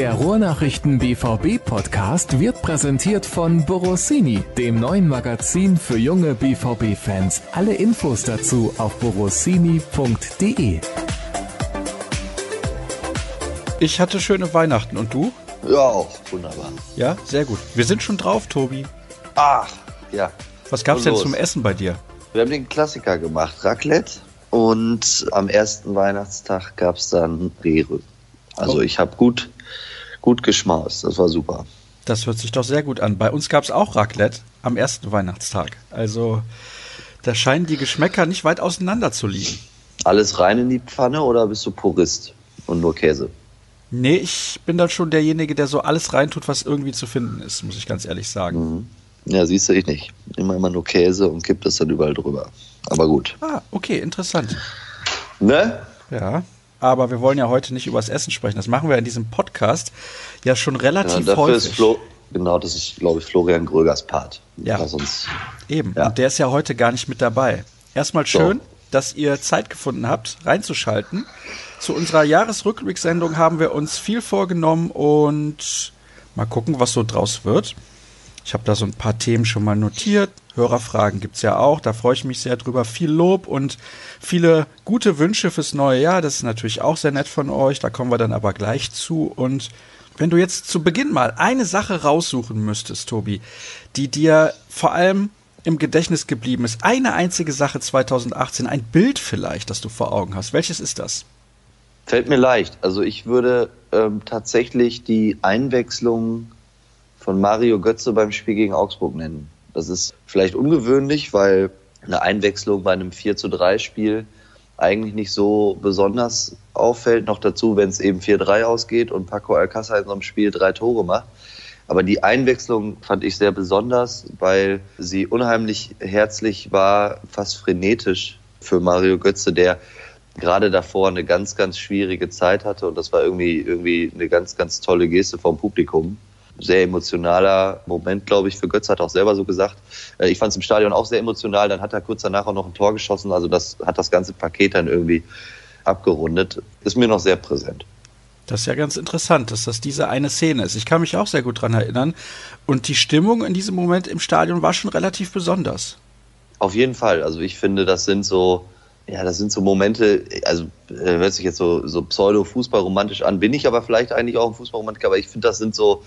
Der Ruhrnachrichten BVB Podcast wird präsentiert von Borossini, dem neuen Magazin für junge BVB Fans. Alle Infos dazu auf borossini.de. Ich hatte schöne Weihnachten und du? Ja, auch. Wunderbar. Ja, sehr gut. Wir sind schon drauf, Tobi. Ach, ja. Was gab's denn zum Essen bei dir? Wir haben den Klassiker gemacht, Raclette. Und am ersten Weihnachtstag gab's dann Rere. Also Oh. ich habe gut, gut geschmaust. Das war super. Das hört sich doch sehr gut an. Bei uns gab's auch Raclette am ersten Weihnachtstag. Also da scheinen die Geschmäcker nicht weit auseinander zu liegen. Alles rein in die Pfanne oder bist du Purist und nur Käse? Nee, ich bin dann schon derjenige, der so alles reintut, was irgendwie zu finden ist, muss ich ganz ehrlich sagen. Ja, siehst du, ich nicht. Immer immer nur Käse und kippt das dann überall drüber. Aber gut. Ah, okay, interessant. Ne? Ja. Aber wir wollen ja heute nicht übers Essen sprechen. Das machen wir in diesem Podcast ja schon Ja, relativ ist häufig. Flo, genau, das ist, glaube ich, Florian Grögers Part. Ja. Uns, Eben. Ja. Und der ist ja heute gar nicht mit dabei. Erstmal So. schön, dass ihr Zeit gefunden habt, reinzuschalten. Zu unserer Jahresrückblicksendung haben wir uns viel vorgenommen und mal gucken, was so draus wird. Ich habe da so ein paar Themen schon mal notiert. Hörerfragen gibt's ja auch. Da freue ich mich sehr drüber. Viel Lob und viele gute Wünsche fürs neue Jahr. Das ist natürlich auch sehr nett von euch. Da kommen wir dann aber gleich zu. Und wenn du jetzt zu Beginn mal eine Sache raussuchen müsstest, Tobi, die dir vor allem im Gedächtnis geblieben ist, eine einzige Sache 2018, ein Bild vielleicht, das du vor Augen hast. Welches ist das? Fällt mir leicht. Also ich würde ähm, tatsächlich die Einwechslung von Mario Götze beim Spiel gegen Augsburg nennen. Das ist vielleicht ungewöhnlich, weil eine Einwechslung bei einem 4 zu 3 Spiel eigentlich nicht so besonders auffällt. Noch dazu, wenn es eben 4-3 ausgeht und Paco Alcázar in so einem Spiel drei Tore macht. Aber die Einwechslung fand ich sehr besonders, weil sie unheimlich herzlich war, fast frenetisch für Mario Götze, der gerade davor eine ganz, ganz schwierige Zeit hatte. Und das war irgendwie, irgendwie eine ganz, ganz tolle Geste vom Publikum. Sehr emotionaler Moment, glaube ich, für Götze, hat er auch selber so gesagt. Äh, Ich fand es im Stadion auch sehr emotional. Dann hat er kurz danach auch noch ein Tor geschossen. Also das hat das ganze Paket dann irgendwie abgerundet. Ist mir noch sehr präsent. Das ist ja ganz interessant, dass das diese eine Szene ist. Ich kann mich auch sehr gut dran erinnern. Und die Stimmung in diesem Moment im Stadion war schon relativ besonders. Auf jeden Fall. Also ich finde, das sind so, ja, das sind so Momente, also äh, hört sich jetzt so, so pseudo-fußballromantisch an, bin ich aber vielleicht eigentlich auch ein Fußballromantiker, aber ich finde, das sind so,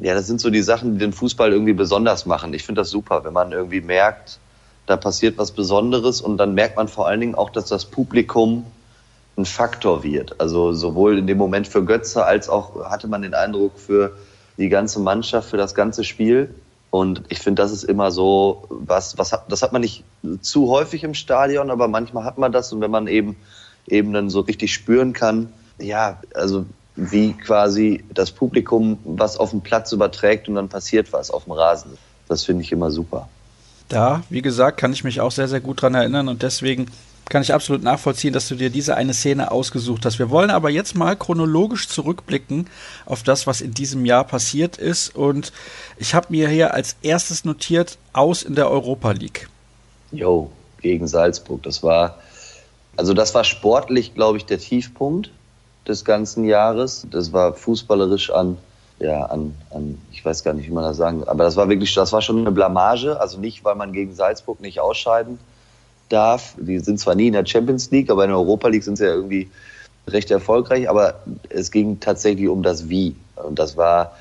ja, das sind so die Sachen, die den Fußball irgendwie besonders machen. Ich finde das super, wenn man irgendwie merkt, da passiert was Besonderes und dann merkt man vor allen Dingen auch, dass das Publikum ein Faktor wird. Also sowohl in dem Moment für Götze als auch hatte man den Eindruck für die ganze Mannschaft, für das ganze Spiel. Und ich finde, das ist immer so, was, was hat, das hat man nicht zu häufig im Stadion, aber manchmal hat man das und wenn man eben, eben dann so richtig spüren kann, ja, also wie quasi das Publikum was auf dem Platz überträgt und dann passiert was auf dem Rasen. Das finde ich immer super. Da, wie gesagt, kann ich mich auch sehr, sehr gut dran erinnern und deswegen kann ich absolut nachvollziehen, dass du dir diese eine Szene ausgesucht hast. Wir wollen aber jetzt mal chronologisch zurückblicken auf das, was in diesem Jahr passiert ist. Und ich habe mir hier als erstes notiert, aus in der Europa League. Jo, gegen Salzburg. Das war, also das war sportlich, glaube ich, der Tiefpunkt des ganzen Jahres. Das war fußballerisch an, ja, an, an, ich weiß gar nicht, wie man das sagen, aber das war wirklich, das war schon eine Blamage. Also nicht, weil man gegen Salzburg nicht ausscheiden darf. Die sind zwar nie in der Champions League, aber in der Europa League sind sie ja irgendwie recht erfolgreich. Aber es ging tatsächlich um das Wie. Und das war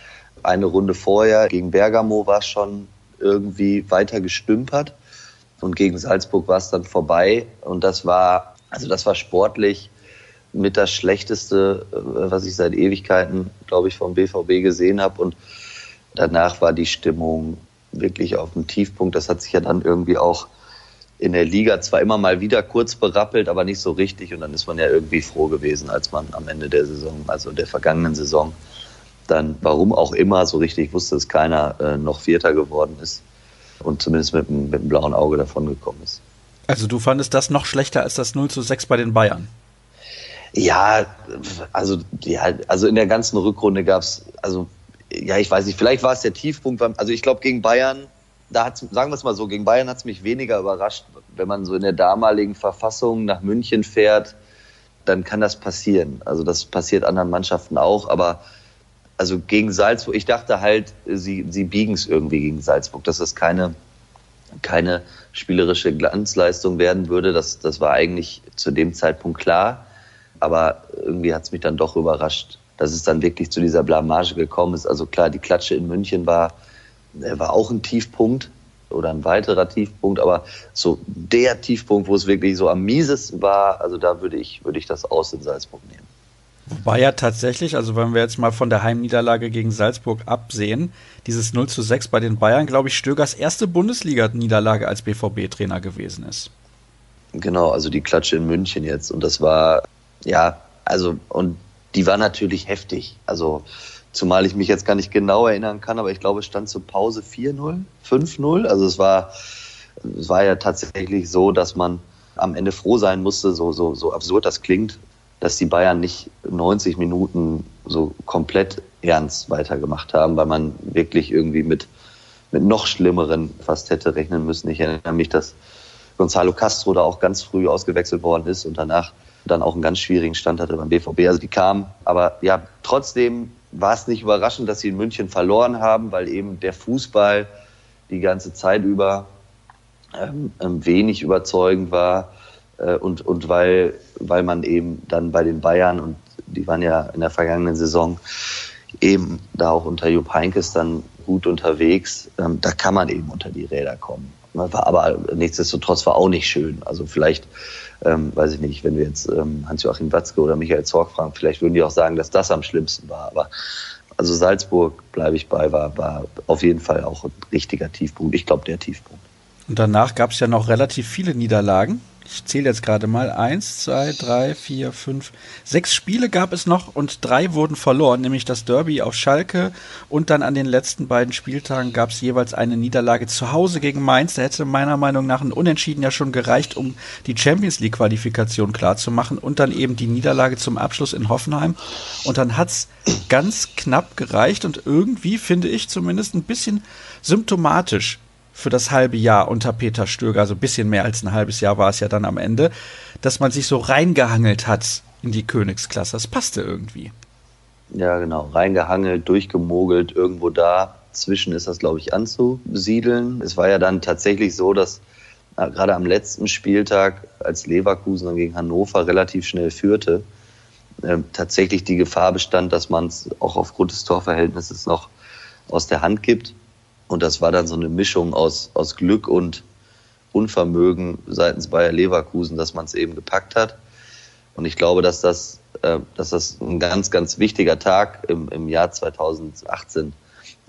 eine Runde vorher. Gegen Bergamo war es schon irgendwie weiter gestümpert. Und gegen Salzburg war es dann vorbei. Und das war, also das war sportlich mit das Schlechteste, äh, was ich seit Ewigkeiten, glaube ich, vom BVB gesehen habe. Und danach war die Stimmung wirklich auf dem Tiefpunkt. Das hat sich ja dann irgendwie auch in der Liga zwar immer mal wieder kurz berappelt, aber nicht so richtig. Und dann ist man ja irgendwie froh gewesen, als man am Ende der Saison, also der vergangenen Saison, dann, warum auch immer, so richtig wusste es keiner, äh, noch Vierter geworden ist und zumindest mit, mit einem blauen Auge davon gekommen ist. Also du fandest das noch schlechter als das 0 zu 6 bei den Bayern. Ja, also, ja, also in der ganzen Rückrunde gab es, also, ja, ich weiß nicht, vielleicht war es der Tiefpunkt, also ich glaube gegen Bayern, da hat sagen wir es mal so, gegen Bayern hat es mich weniger überrascht, wenn man so in der damaligen Verfassung nach München fährt, dann kann das passieren. Also das passiert anderen Mannschaften auch, aber also gegen Salzburg, ich dachte halt, sie, sie biegen es irgendwie gegen Salzburg, dass das keine, keine spielerische Glanzleistung werden würde. Das, das war eigentlich zu dem Zeitpunkt klar. Aber irgendwie hat es mich dann doch überrascht, dass es dann wirklich zu dieser Blamage gekommen ist. Also klar, die Klatsche in München war, äh, war auch ein Tiefpunkt oder ein weiterer Tiefpunkt, aber so der Tiefpunkt, wo es wirklich so am miesesten war, also da würde ich, würde ich das aus in Salzburg nehmen. Wobei ja tatsächlich, also wenn wir jetzt mal von der Heimniederlage gegen Salzburg absehen, dieses 0 zu 6 bei den Bayern, glaube ich, Stögers erste Bundesliga-Niederlage als BVB-Trainer gewesen ist. Genau, also die Klatsche in München jetzt. Und das war, ja, also, und die war natürlich heftig. Also, zumal ich mich jetzt gar nicht genau erinnern kann, aber ich glaube, es stand zur Pause 4-0, 5-0. Also, es war, es war ja tatsächlich so, dass man am Ende froh sein musste, so, so, so absurd das klingt, dass die Bayern nicht 90 Minuten so komplett ernst weitergemacht haben, weil man wirklich irgendwie mit, mit noch schlimmeren fast hätte rechnen müssen. Ich erinnere mich, dass Gonzalo Castro da auch ganz früh ausgewechselt worden ist und danach dann auch einen ganz schwierigen Stand hatte beim BVB. Also die kamen, aber ja, trotzdem war es nicht überraschend, dass sie in München verloren haben, weil eben der Fußball die ganze Zeit über ähm, ähm wenig überzeugend war äh, und, und weil, weil man eben dann bei den Bayern und die waren ja in der vergangenen Saison eben da auch unter Jupp Heinkes dann gut unterwegs, ähm, da kann man eben unter die Räder kommen. War aber nichtsdestotrotz war auch nicht schön. Also vielleicht, ähm, weiß ich nicht, wenn wir jetzt ähm, Hans-Joachim Watzke oder Michael Zorg fragen, vielleicht würden die auch sagen, dass das am schlimmsten war. Aber also Salzburg, bleibe ich bei, war, war auf jeden Fall auch ein richtiger Tiefpunkt. Ich glaube, der Tiefpunkt. Und danach gab es ja noch relativ viele Niederlagen ich zähle jetzt gerade mal, eins, zwei, drei, vier, fünf, sechs Spiele gab es noch und drei wurden verloren, nämlich das Derby auf Schalke und dann an den letzten beiden Spieltagen gab es jeweils eine Niederlage zu Hause gegen Mainz. Da hätte meiner Meinung nach ein Unentschieden ja schon gereicht, um die Champions League Qualifikation klarzumachen und dann eben die Niederlage zum Abschluss in Hoffenheim. Und dann hat's ganz knapp gereicht und irgendwie finde ich zumindest ein bisschen symptomatisch für das halbe Jahr unter Peter Stöger, also ein bisschen mehr als ein halbes Jahr war es ja dann am Ende, dass man sich so reingehangelt hat in die Königsklasse. Das passte irgendwie. Ja, genau. Reingehangelt, durchgemogelt, irgendwo da. Zwischen ist das, glaube ich, anzusiedeln. Es war ja dann tatsächlich so, dass gerade am letzten Spieltag, als Leverkusen dann gegen Hannover relativ schnell führte, äh, tatsächlich die Gefahr bestand, dass man es auch aufgrund des Torverhältnisses noch aus der Hand gibt. Und das war dann so eine Mischung aus, aus Glück und Unvermögen seitens Bayer Leverkusen, dass man es eben gepackt hat. Und ich glaube, dass das, äh, dass das ein ganz, ganz wichtiger Tag im, im Jahr 2018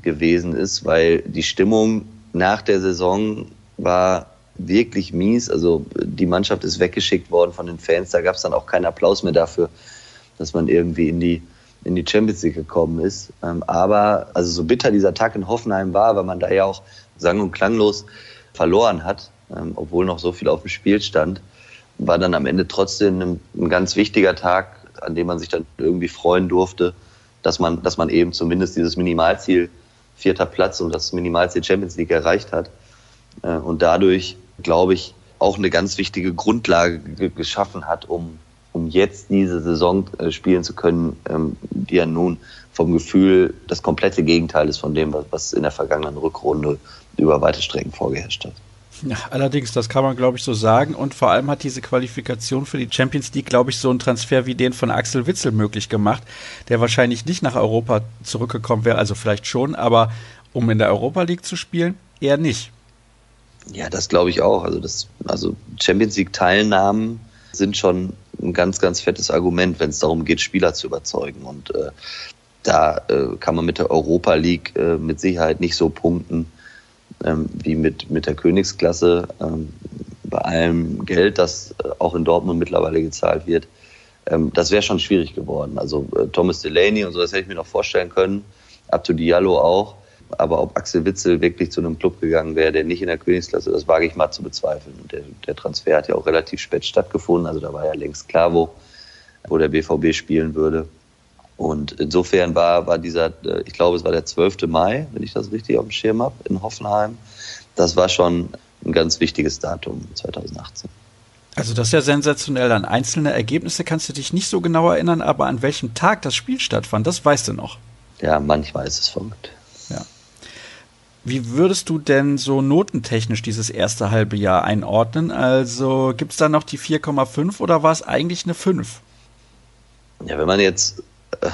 gewesen ist, weil die Stimmung nach der Saison war wirklich mies. Also die Mannschaft ist weggeschickt worden von den Fans. Da gab es dann auch keinen Applaus mehr dafür, dass man irgendwie in die in die Champions League gekommen ist. Ähm, aber also so bitter dieser Tag in Hoffenheim war, weil man da ja auch sang- und klanglos verloren hat, ähm, obwohl noch so viel auf dem Spiel stand, war dann am Ende trotzdem ein, ganz wichtiger Tag, an dem man sich dann irgendwie freuen durfte, dass man, dass man eben zumindest dieses Minimalziel vierter Platz und das Minimalziel Champions League erreicht hat. Äh, und dadurch, glaube ich, auch eine ganz wichtige Grundlage geschaffen hat, um um jetzt diese Saison äh, spielen zu können, ähm, die ja nun vom Gefühl das komplette Gegenteil ist von dem, was in der vergangenen Rückrunde über weite Strecken vorgeherrscht hat. Ja, allerdings, das kann man, glaube ich, so sagen. Und vor allem hat diese Qualifikation für die Champions League, glaube ich, so einen Transfer wie den von Axel Witzel möglich gemacht, der wahrscheinlich nicht nach Europa zurückgekommen wäre, also vielleicht schon, aber um in der Europa League zu spielen, eher nicht. Ja, das glaube ich auch. Also, das, also Champions League-Teilnahmen sind schon ein ganz, ganz fettes Argument, wenn es darum geht, Spieler zu überzeugen. Und äh, da äh, kann man mit der Europa League äh, mit Sicherheit nicht so punkten ähm, wie mit, mit der Königsklasse. Ähm, bei allem Geld, das äh, auch in Dortmund mittlerweile gezahlt wird. Ähm, das wäre schon schwierig geworden. Also äh, Thomas Delaney und so, das hätte ich mir noch vorstellen können. Abdu Diallo auch. Aber ob Axel Witzel wirklich zu einem Club gegangen wäre, der nicht in der Königsklasse, das wage ich mal zu bezweifeln. Und der, der Transfer hat ja auch relativ spät stattgefunden. Also da war ja längst klar, wo, wo der BVB spielen würde. Und insofern war, war dieser, äh, ich glaube, es war der 12. Mai, wenn ich das richtig auf dem Schirm habe, in Hoffenheim. Das war schon ein ganz wichtiges Datum 2018. Also das ist ja sensationell. An einzelne Ergebnisse kannst du dich nicht so genau erinnern, aber an welchem Tag das Spiel stattfand, das weißt du noch. Ja, manchmal ist es verrückt. Wie würdest du denn so notentechnisch dieses erste halbe Jahr einordnen? Also gibt es da noch die 4,5 oder war es eigentlich eine 5? Ja, wenn man jetzt äh,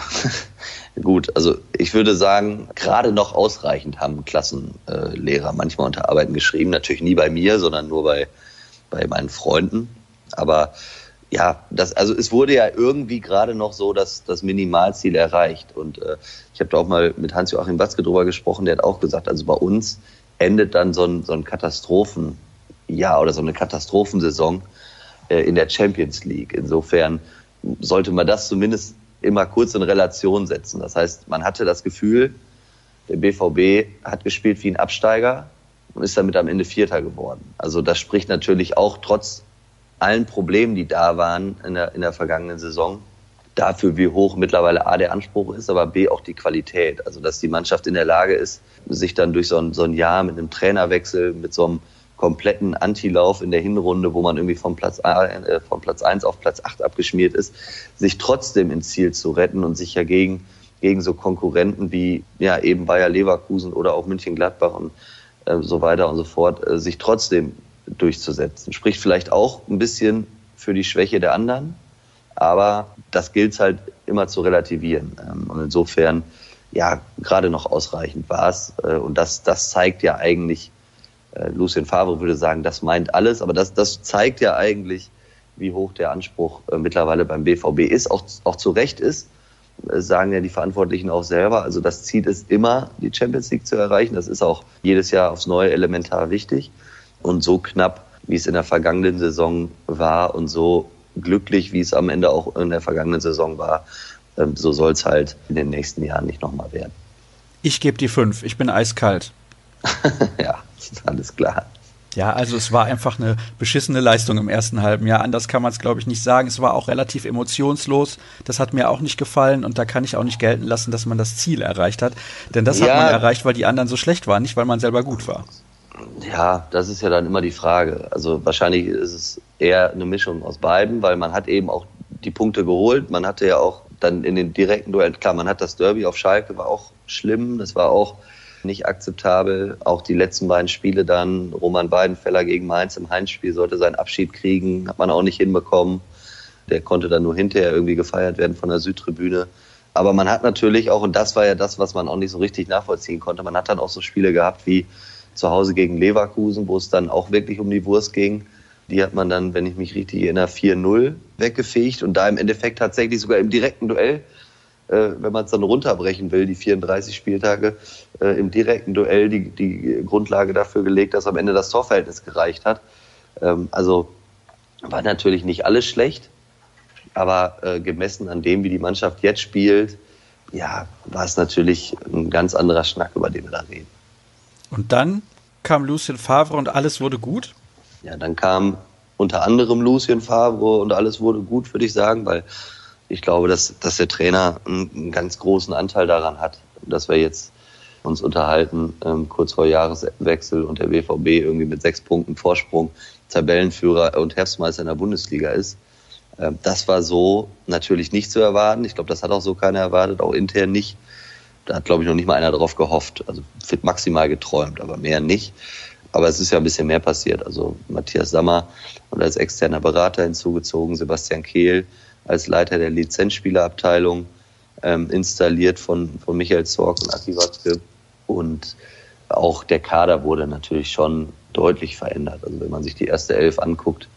gut, also ich würde sagen, gerade noch ausreichend haben Klassenlehrer äh, manchmal unter Arbeiten geschrieben. Natürlich nie bei mir, sondern nur bei, bei meinen Freunden. Aber ja, das, also es wurde ja irgendwie gerade noch so dass das Minimalziel erreicht. Und äh, ich habe da auch mal mit Hans-Joachim Watzke drüber gesprochen, der hat auch gesagt, also bei uns endet dann so ein, so ein Katastrophenjahr oder so eine Katastrophensaison äh, in der Champions League. Insofern sollte man das zumindest immer kurz in Relation setzen. Das heißt, man hatte das Gefühl, der BVB hat gespielt wie ein Absteiger und ist damit am Ende Vierter geworden. Also das spricht natürlich auch trotz allen Problemen, die da waren in der, in der vergangenen Saison, dafür, wie hoch mittlerweile A der Anspruch ist, aber B auch die Qualität. Also dass die Mannschaft in der Lage ist, sich dann durch so ein, so ein Jahr mit einem Trainerwechsel, mit so einem kompletten Antilauf in der Hinrunde, wo man irgendwie vom Platz, äh, vom Platz 1 auf Platz 8 abgeschmiert ist, sich trotzdem ins Ziel zu retten und sich ja gegen, gegen so Konkurrenten wie ja eben Bayer Leverkusen oder auch München Gladbach und äh, so weiter und so fort, äh, sich trotzdem durchzusetzen. Spricht vielleicht auch ein bisschen für die Schwäche der anderen, aber das gilt halt immer zu relativieren. Ähm, und insofern, ja, gerade noch ausreichend war es. Äh, und das, das zeigt ja eigentlich, äh, Lucien Favre würde sagen, das meint alles, aber das, das zeigt ja eigentlich, wie hoch der Anspruch äh, mittlerweile beim BVB ist, auch, auch zu Recht ist. Sagen ja die Verantwortlichen auch selber. Also das Ziel ist immer, die Champions League zu erreichen. Das ist auch jedes Jahr aufs Neue elementar wichtig und so knapp, wie es in der vergangenen Saison war und so glücklich, wie es am Ende auch in der vergangenen Saison war, ähm, so soll es halt in den nächsten Jahren nicht nochmal werden. Ich gebe die fünf. Ich bin eiskalt. ja, alles klar. Ja, also es war einfach eine beschissene Leistung im ersten halben Jahr. Anders kann man es, glaube ich, nicht sagen. Es war auch relativ emotionslos. Das hat mir auch nicht gefallen und da kann ich auch nicht gelten lassen, dass man das Ziel erreicht hat. Denn das ja. hat man erreicht, weil die anderen so schlecht waren, nicht weil man selber gut war. Ja, das ist ja dann immer die Frage. Also wahrscheinlich ist es eher eine Mischung aus beiden, weil man hat eben auch die Punkte geholt. Man hatte ja auch dann in den direkten Duellen, klar, man hat das Derby auf Schalke, war auch schlimm, das war auch nicht akzeptabel. Auch die letzten beiden Spiele dann, Roman Weidenfeller gegen Mainz im Heimspiel sollte seinen Abschied kriegen, hat man auch nicht hinbekommen. Der konnte dann nur hinterher irgendwie gefeiert werden von der Südtribüne. Aber man hat natürlich auch, und das war ja das, was man auch nicht so richtig nachvollziehen konnte, man hat dann auch so Spiele gehabt wie zu Hause gegen Leverkusen, wo es dann auch wirklich um die Wurst ging. Die hat man dann, wenn ich mich richtig erinnere, 4-0 weggefegt und da im Endeffekt tatsächlich sogar im direkten Duell, äh, wenn man es dann runterbrechen will, die 34 Spieltage, äh, im direkten Duell die, die Grundlage dafür gelegt, dass am Ende das Torverhältnis gereicht hat. Ähm, also war natürlich nicht alles schlecht, aber äh, gemessen an dem, wie die Mannschaft jetzt spielt, ja, war es natürlich ein ganz anderer Schnack, über den wir da reden. Und dann kam Lucien Favre und alles wurde gut? Ja, dann kam unter anderem Lucien Favre und alles wurde gut, würde ich sagen, weil ich glaube, dass, dass der Trainer einen, ganz großen Anteil daran hat, dass wir jetzt uns unterhalten, ähm, kurz vor Jahreswechsel und der BVB irgendwie mit sechs Punkten Vorsprung Tabellenführer und Herbstmeister in der Bundesliga ist. Ähm, das war so natürlich nicht zu erwarten. Ich glaube, das hat auch so keiner erwartet, auch intern nicht. Da hat, glaube ich, noch nicht mal einer drauf gehofft. Also wird maximal geträumt, aber mehr nicht. Aber es ist ja ein bisschen mehr passiert. Also Matthias Sammer und als externer Berater hinzugezogen, Sebastian Kehl als Leiter der Lizenzspielerabteilung, ähm, installiert von, von Michael Zorg und Aki Watzke. Und auch der Kader wurde natürlich schon deutlich verändert. Also wenn man sich die erste Elf anguckt,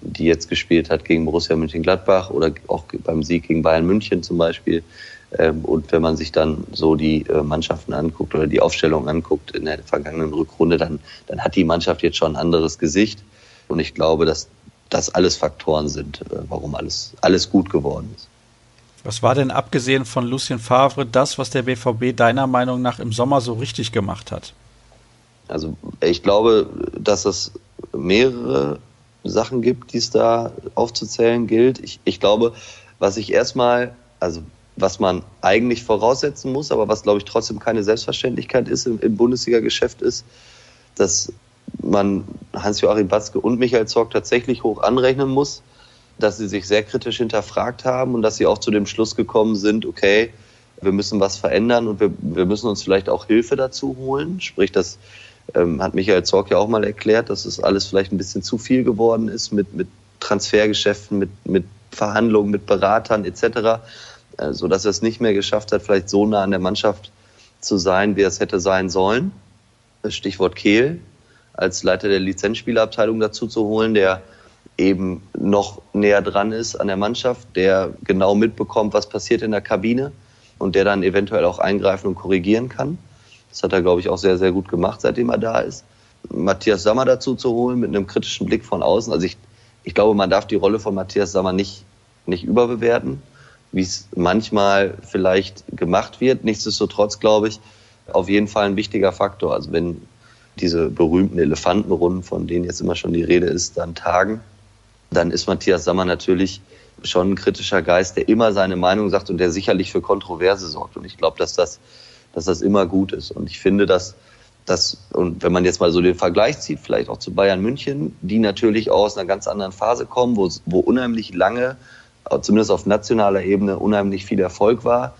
die jetzt gespielt hat gegen Borussia Mönchengladbach oder auch beim Sieg gegen Bayern München zum Beispiel, und wenn man sich dann so die äh, Mannschaften anguckt oder die Aufstellung anguckt in der vergangenen Rückrunde, dann, dann hat die Mannschaft jetzt schon ein anderes Gesicht. Und ich glaube, dass das alles Faktoren sind, äh, warum alles, alles gut geworden ist. Was war denn abgesehen von Lucien Favre das, was der BVB deiner Meinung nach im Sommer so richtig gemacht hat? Also ich glaube, dass es mehrere Sachen gibt, die es da aufzuzählen gilt. Ich, ich glaube, was ich erstmal, also was man eigentlich voraussetzen muss, aber was, glaube ich, trotzdem keine Selbstverständlichkeit ist im, im Bundesliga-Geschäft ist, dass man Hans-Joachim Batzke und Michael Zorg tatsächlich hoch anrechnen muss, dass sie sich sehr kritisch hinterfragt haben und dass sie auch zu dem Schluss gekommen sind, okay, wir müssen was verändern und wir, wir müssen uns vielleicht auch Hilfe dazu holen. Sprich, das ähm, hat Michael Zorc ja auch mal erklärt, dass es alles vielleicht ein bisschen zu viel geworden ist mit, mit Transfergeschäften, mit, mit Verhandlungen, mit Beratern etc., so dass er es nicht mehr geschafft hat, vielleicht so nah an der Mannschaft zu sein, wie es hätte sein sollen. Stichwort Kehl als Leiter der Lizenzspielerabteilung dazu zu holen, der eben noch näher dran ist an der Mannschaft, der genau mitbekommt, was passiert in der Kabine und der dann eventuell auch eingreifen und korrigieren kann. Das hat er, glaube ich, auch sehr, sehr gut gemacht, seitdem er da ist. Matthias Sammer dazu zu holen mit einem kritischen Blick von außen. Also ich, ich glaube, man darf die Rolle von Matthias Sammer nicht, nicht überbewerten, wie es manchmal vielleicht gemacht wird. Nichtsdestotrotz, glaube ich, auf jeden Fall ein wichtiger Faktor. Also wenn diese berühmten Elefantenrunden, von denen jetzt immer schon die Rede ist, dann tagen, dann ist Matthias Sammer natürlich schon ein kritischer Geist, der immer seine Meinung sagt und der sicherlich für Kontroverse sorgt. Und ich glaube, dass das, dass das immer gut ist. Und ich finde, dass das, und wenn man jetzt mal so den Vergleich zieht, vielleicht auch zu Bayern München, die natürlich auch aus einer ganz anderen Phase kommen, wo, wo unheimlich lange, zumindest auf nationaler Ebene, unheimlich viel Erfolg war.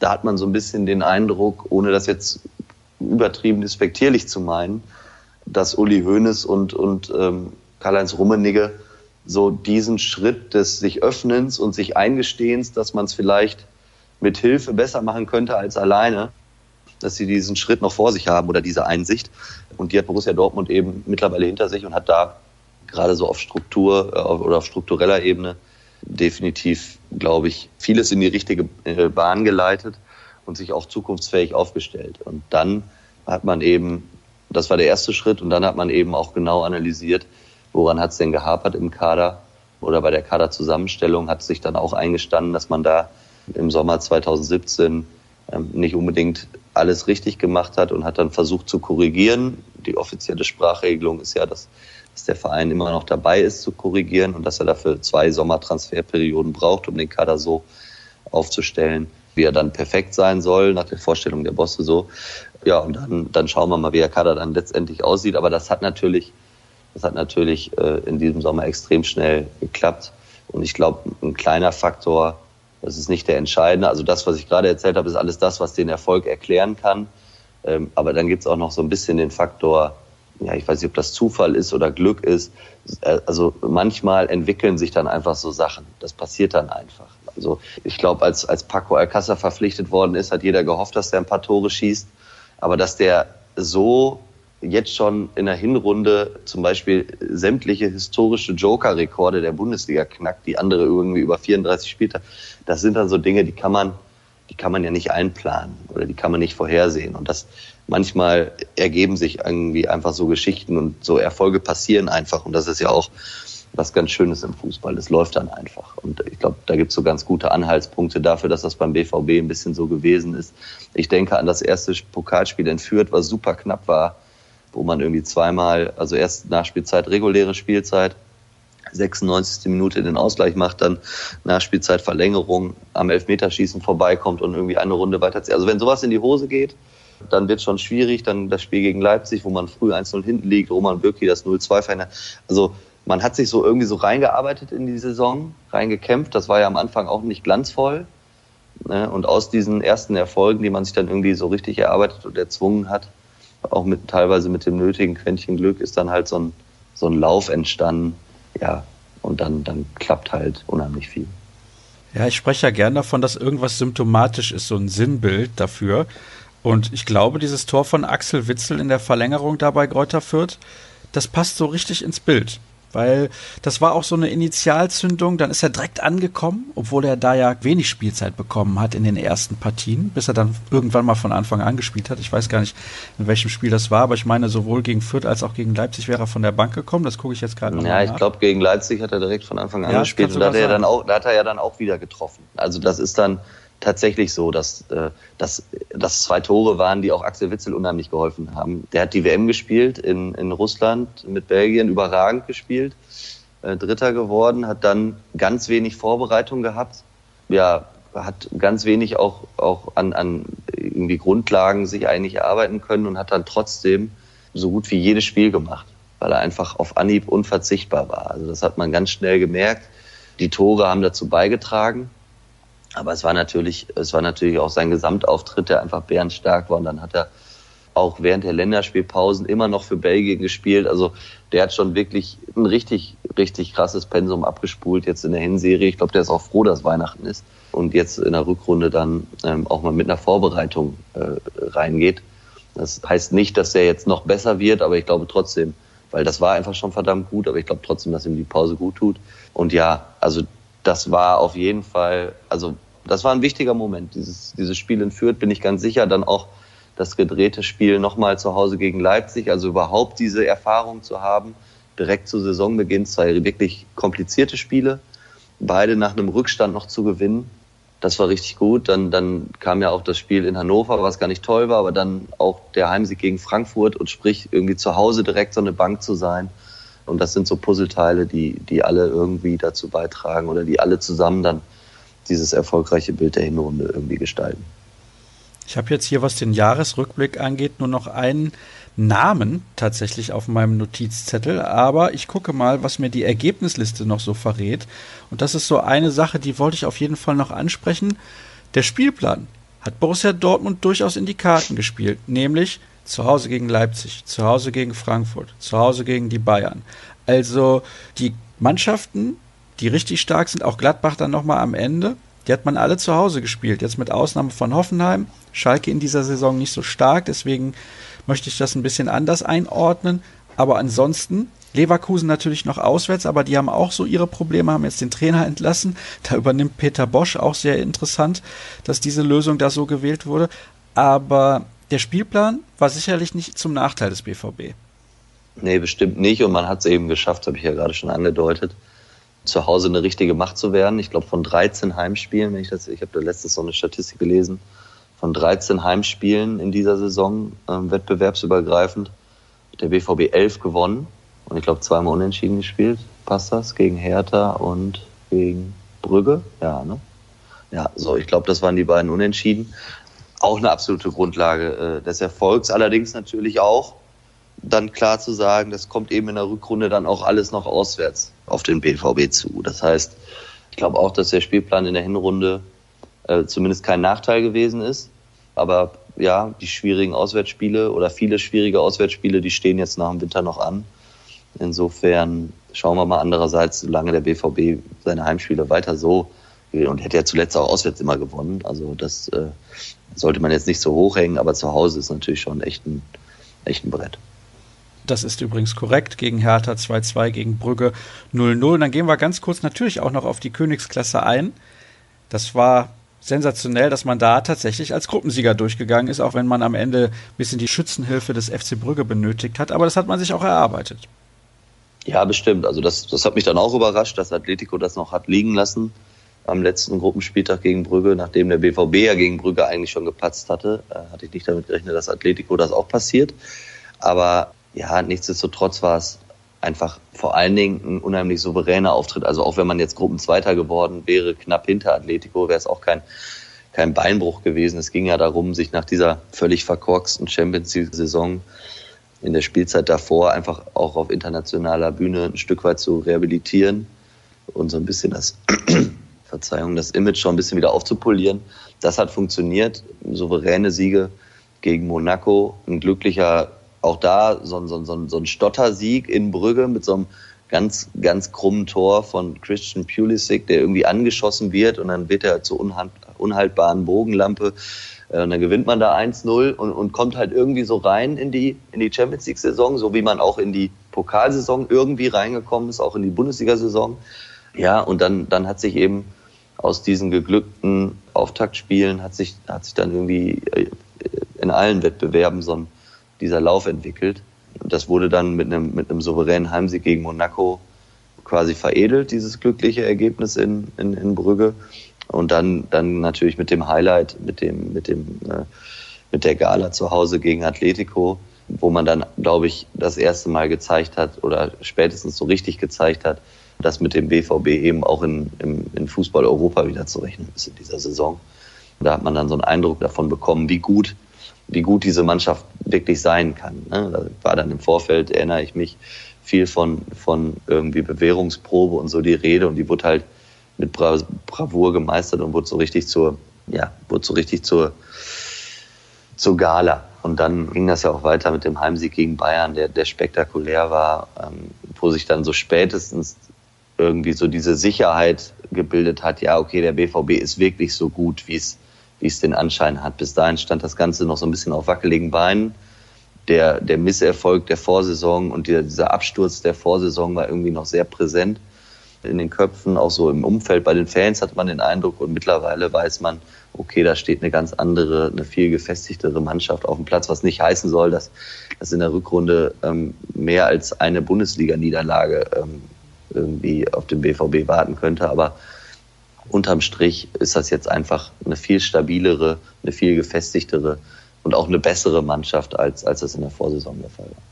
Da hat man so ein bisschen den Eindruck, ohne das jetzt übertrieben despektierlich zu meinen, dass Uli Hoeneß und, und ähm, Karl-Heinz Rummenigge so diesen Schritt des sich Öffnens und sich Eingestehens, dass man es vielleicht mit Hilfe besser machen könnte als alleine, dass sie diesen Schritt noch vor sich haben oder diese Einsicht. Und die hat Borussia Dortmund eben mittlerweile hinter sich und hat da gerade so auf Struktur äh, oder auf struktureller Ebene definitiv, glaube ich, vieles in die richtige äh, Bahn geleitet und sich auch zukunftsfähig aufgestellt. Und dann hat man eben, das war der erste Schritt, und dann hat man eben auch genau analysiert, woran hat es denn gehapert im Kader oder bei der Kaderzusammenstellung hat sich dann auch eingestanden, dass man da im Sommer 2017 ähm, nicht unbedingt alles richtig gemacht hat und hat dann versucht zu korrigieren. Die offizielle Sprachregelung ist ja, dass, dass der Verein immer noch dabei ist zu korrigieren und dass er dafür zwei Sommertransferperioden braucht, um den Kader so aufzustellen, wie er dann perfekt sein soll, nach der Vorstellung der Bosse so. Ja, und dann, dann schauen wir mal, wie der Kader dann letztendlich aussieht. Aber das hat natürlich, das hat natürlich äh, in diesem Sommer extrem schnell geklappt. Und ich glaube, ein kleiner Faktor, das ist nicht der entscheidende. Also das, was ich gerade erzählt habe, ist alles das, was den Erfolg erklären kann. Ähm, aber dann gibt's auch noch so ein bisschen den Faktor, ja, ich weiß nicht, ob das Zufall ist oder Glück ist. Äh, also manchmal entwickeln sich dann einfach so Sachen. Das passiert dann einfach. Also ich glaube, als, als Paco Alcázar verpflichtet worden ist, hat jeder gehofft, dass der ein paar Tore schießt. Aber dass der so jetzt schon in der Hinrunde zum Beispiel sämtliche historische Joker-Rekorde der Bundesliga knackt, die andere irgendwie über 34 Spieltage, das sind dann so Dinge, die kann man, die kann man ja nicht einplanen oder die kann man nicht vorhersehen. Und das manchmal ergeben sich irgendwie einfach so Geschichten und so Erfolge passieren einfach. Und das ist ja auch was ganz Schönes im Fußball. Es läuft dann einfach. Und ich glaube, da gibt es so ganz gute Anhaltspunkte dafür, dass das beim BVB ein bisschen so gewesen ist. Ich denke an das erste Pokalspiel in Fürth, was super knapp war, wo man irgendwie zweimal, also erst Nachspielzeit, reguläre Spielzeit, 96. Minute den Ausgleich macht, dann Nachspielzeit, Verlängerung, am Elfmeterschießen vorbeikommt und irgendwie eine Runde weiterzieht. Also wenn sowas in die Hose geht, dann wird schon schwierig. Dann das Spiel gegen Leipzig, wo man früh 1-0 hinten liegt, Roman Bürki das 0-2 verändert. Also man hat sich so irgendwie so reingearbeitet in die Saison, reingekämpft. Das war ja am Anfang auch nicht glanzvoll. Ne? Und aus diesen ersten Erfolgen, die man sich dann irgendwie so richtig erarbeitet und erzwungen hat, auch mit teilweise mit dem nötigen Quäntchen Glück, ist dann halt so ein, so ein Lauf entstanden. Ja, und dann, dann klappt halt unheimlich viel. Ja, ich spreche ja gern davon, dass irgendwas symptomatisch ist, so ein Sinnbild dafür. Und ich glaube, dieses Tor von Axel Witzel in der Verlängerung dabei Kräuter Fürth, das passt so richtig ins Bild. Weil das war auch so eine Initialzündung. Dann ist er direkt angekommen, obwohl er da ja wenig Spielzeit bekommen hat in den ersten Partien, bis er dann irgendwann mal von Anfang an gespielt hat. Ich weiß gar nicht, in welchem Spiel das war, aber ich meine, sowohl gegen Fürth als auch gegen Leipzig wäre er von der Bank gekommen. Das gucke ich jetzt gerade mal Ja, ich glaube, gegen Leipzig hat er direkt von Anfang an ja, gespielt und da hat, er dann auch, da hat er ja dann auch wieder getroffen. Also das ist dann tatsächlich so, dass, äh, dass, dass zwei Tore waren, die auch Axel Witzel unheimlich geholfen haben. Der hat die WM gespielt in, in Russland mit Belgien, überragend gespielt, äh, Dritter geworden, hat dann ganz wenig Vorbereitung gehabt, ja, hat ganz wenig auch, auch an, an irgendwie Grundlagen sich eigentlich erarbeiten können und hat dann trotzdem so gut wie jedes Spiel gemacht, weil er einfach auf Anhieb unverzichtbar war. Also das hat man ganz schnell gemerkt. Die Tore haben dazu beigetragen. Aber es war natürlich, es war natürlich auch sein Gesamtauftritt, der einfach bärenstark war. Und dann hat er auch während der Länderspielpausen immer noch für Belgien gespielt. Also der hat schon wirklich ein richtig, richtig krasses Pensum abgespult jetzt in der Hinserie. Ich glaube, der ist auch froh, dass Weihnachten ist und jetzt in der Rückrunde dann ähm, auch mal mit einer Vorbereitung äh, reingeht. Das heißt nicht, dass er jetzt noch besser wird, aber ich glaube trotzdem, weil das war einfach schon verdammt gut, aber ich glaube trotzdem, dass ihm die Pause gut tut. Und ja, also das war auf jeden Fall, also das war ein wichtiger Moment. Dieses, dieses Spiel in Fürth bin ich ganz sicher. Dann auch das gedrehte Spiel nochmal zu Hause gegen Leipzig. Also überhaupt diese Erfahrung zu haben, direkt zu Saisonbeginn zwei wirklich komplizierte Spiele, beide nach einem Rückstand noch zu gewinnen. Das war richtig gut. Dann, dann kam ja auch das Spiel in Hannover, was gar nicht toll war, aber dann auch der Heimsieg gegen Frankfurt und sprich irgendwie zu Hause direkt so eine Bank zu sein. Und das sind so Puzzleteile, die, die alle irgendwie dazu beitragen oder die alle zusammen dann dieses erfolgreiche Bild der Hinrunde irgendwie gestalten. Ich habe jetzt hier, was den Jahresrückblick angeht, nur noch einen Namen tatsächlich auf meinem Notizzettel, aber ich gucke mal, was mir die Ergebnisliste noch so verrät. Und das ist so eine Sache, die wollte ich auf jeden Fall noch ansprechen. Der Spielplan hat Borussia Dortmund durchaus in die Karten gespielt, nämlich zu Hause gegen Leipzig, zu Hause gegen Frankfurt, zu Hause gegen die Bayern. Also die Mannschaften, die richtig stark sind, auch Gladbach dann nochmal am Ende, die hat man alle zu Hause gespielt. Jetzt mit Ausnahme von Hoffenheim. Schalke in dieser Saison nicht so stark, deswegen möchte ich das ein bisschen anders einordnen. Aber ansonsten, Leverkusen natürlich noch auswärts, aber die haben auch so ihre Probleme, haben jetzt den Trainer entlassen. Da übernimmt Peter Bosch auch sehr interessant, dass diese Lösung da so gewählt wurde. Aber der Spielplan war sicherlich nicht zum Nachteil des BVB. Nee, bestimmt nicht. Und man hat es eben geschafft, habe ich ja gerade schon angedeutet zu Hause eine richtige Macht zu werden. Ich glaube, von 13 Heimspielen, wenn ich das, ich habe da letztes so eine Statistik gelesen, von 13 Heimspielen in dieser Saison ähm, wettbewerbsübergreifend, der BVB 11 gewonnen und ich glaube zweimal unentschieden gespielt. Passt das? Gegen Hertha und gegen Brügge? Ja, ne? Ja, so, ich glaube, das waren die beiden Unentschieden. Auch eine absolute Grundlage äh, des Erfolgs, allerdings natürlich auch dann klar zu sagen, das kommt eben in der Rückrunde dann auch alles noch auswärts auf den BVB zu. Das heißt, ich glaube auch, dass der Spielplan in der Hinrunde äh, zumindest kein Nachteil gewesen ist. Aber ja, die schwierigen Auswärtsspiele oder viele schwierige Auswärtsspiele, die stehen jetzt nach dem Winter noch an. Insofern schauen wir mal andererseits, solange der BVB seine Heimspiele weiter so und hätte ja zuletzt auch auswärts immer gewonnen. Also das äh, sollte man jetzt nicht so hochhängen, aber zu Hause ist natürlich schon echt ein, echt ein Brett. Das ist übrigens korrekt. Gegen Hertha 2-2, gegen Brügge 0-0. Dann gehen wir ganz kurz natürlich auch noch auf die Königsklasse ein. Das war sensationell, dass man da tatsächlich als Gruppensieger durchgegangen ist, auch wenn man am Ende ein bisschen die Schützenhilfe des FC Brügge benötigt hat. Aber das hat man sich auch erarbeitet. Ja, bestimmt. Also das, das hat mich dann auch überrascht, dass Atletico das noch hat liegen lassen am letzten Gruppenspieltag gegen Brügge, nachdem der BVB ja gegen Brügge eigentlich schon gepatzt hatte, äh, hatte ich nicht damit gerechnet, dass Atletico das auch passiert. Aber ja, nichtsdestotrotz war es einfach vor allen Dingen ein unheimlich souveräner Auftritt. Also auch wenn man jetzt Gruppenzweiter geworden wäre, knapp hinter Atletico, wäre es auch kein, kein Beinbruch gewesen. Es ging ja darum, sich nach dieser völlig verkorksten Champions League-Saison in der Spielzeit davor einfach auch auf internationaler Bühne ein Stück weit zu rehabilitieren und so ein bisschen das, Verzeihung, das Image schon ein bisschen wieder aufzupolieren. Das hat funktioniert. Souveräne Siege gegen Monaco, ein glücklicher auch da so, so, so, so ein Stottersieg in Brügge mit so einem ganz, ganz krummen Tor von Christian Pulisic, der irgendwie angeschossen wird und dann wird er zur unhaltbaren Bogenlampe. Äh, und dann gewinnt man da 1-0 und, und kommt halt irgendwie so rein in die, in die Champions League-Saison, so wie man auch in die Pokalsaison irgendwie reingekommen ist, auch in die Bundesliga-Saison. Ja, und dann, dann hat sich eben aus diesen geglückten Auftaktspielen hat sich, hat sich dann irgendwie äh, in allen Wettbewerben so ein, dieser Lauf entwickelt. Das wurde dann mit einem, mit einem souveränen Heimsieg gegen Monaco quasi veredelt, dieses glückliche Ergebnis in, in, in Brügge. Und dann, dann natürlich mit dem Highlight, mit dem, mit dem, äh, mit der Gala zu Hause gegen Atletico, wo man dann, glaube ich, das erste Mal gezeigt hat oder spätestens so richtig gezeigt hat, dass mit dem BVB eben auch in, im, in Fußball Europa wieder zu rechnen ist in dieser Saison. Da hat man dann so einen Eindruck davon bekommen, wie gut wie gut diese Mannschaft wirklich sein kann. Ne? Da war dann im Vorfeld, erinnere ich mich, viel von, von irgendwie Bewährungsprobe und so die Rede und die wurde halt mit Bra Bravour gemeistert und wurde so richtig zur, ja, wurde so richtig zur, zur Gala. Und dann ging das ja auch weiter mit dem Heimsieg gegen Bayern, der, der spektakulär war, ähm, wo sich dann so spätestens irgendwie so diese Sicherheit gebildet hat, ja, okay, der BVB ist wirklich so gut, wie es, wie es den Anschein hat. Bis dahin stand das Ganze noch so ein bisschen auf wackeligen Beinen. Der, der Misserfolg der Vorsaison und der, dieser Absturz der Vorsaison war irgendwie noch sehr präsent in den Köpfen, auch so im Umfeld bei den Fans hat man den Eindruck und mittlerweile weiß man, okay, da steht eine ganz andere, eine viel gefestigtere Mannschaft auf dem Platz, was nicht heißen soll, dass, dass in der Rückrunde ähm, mehr als eine Bundesliga-Niederlage ähm, irgendwie auf den BVB warten könnte, aber unterm Strich ist das jetzt einfach eine viel stabilere, eine viel gefestigtere und auch eine bessere Mannschaft, als, als das in der Vorsaison der Fall war.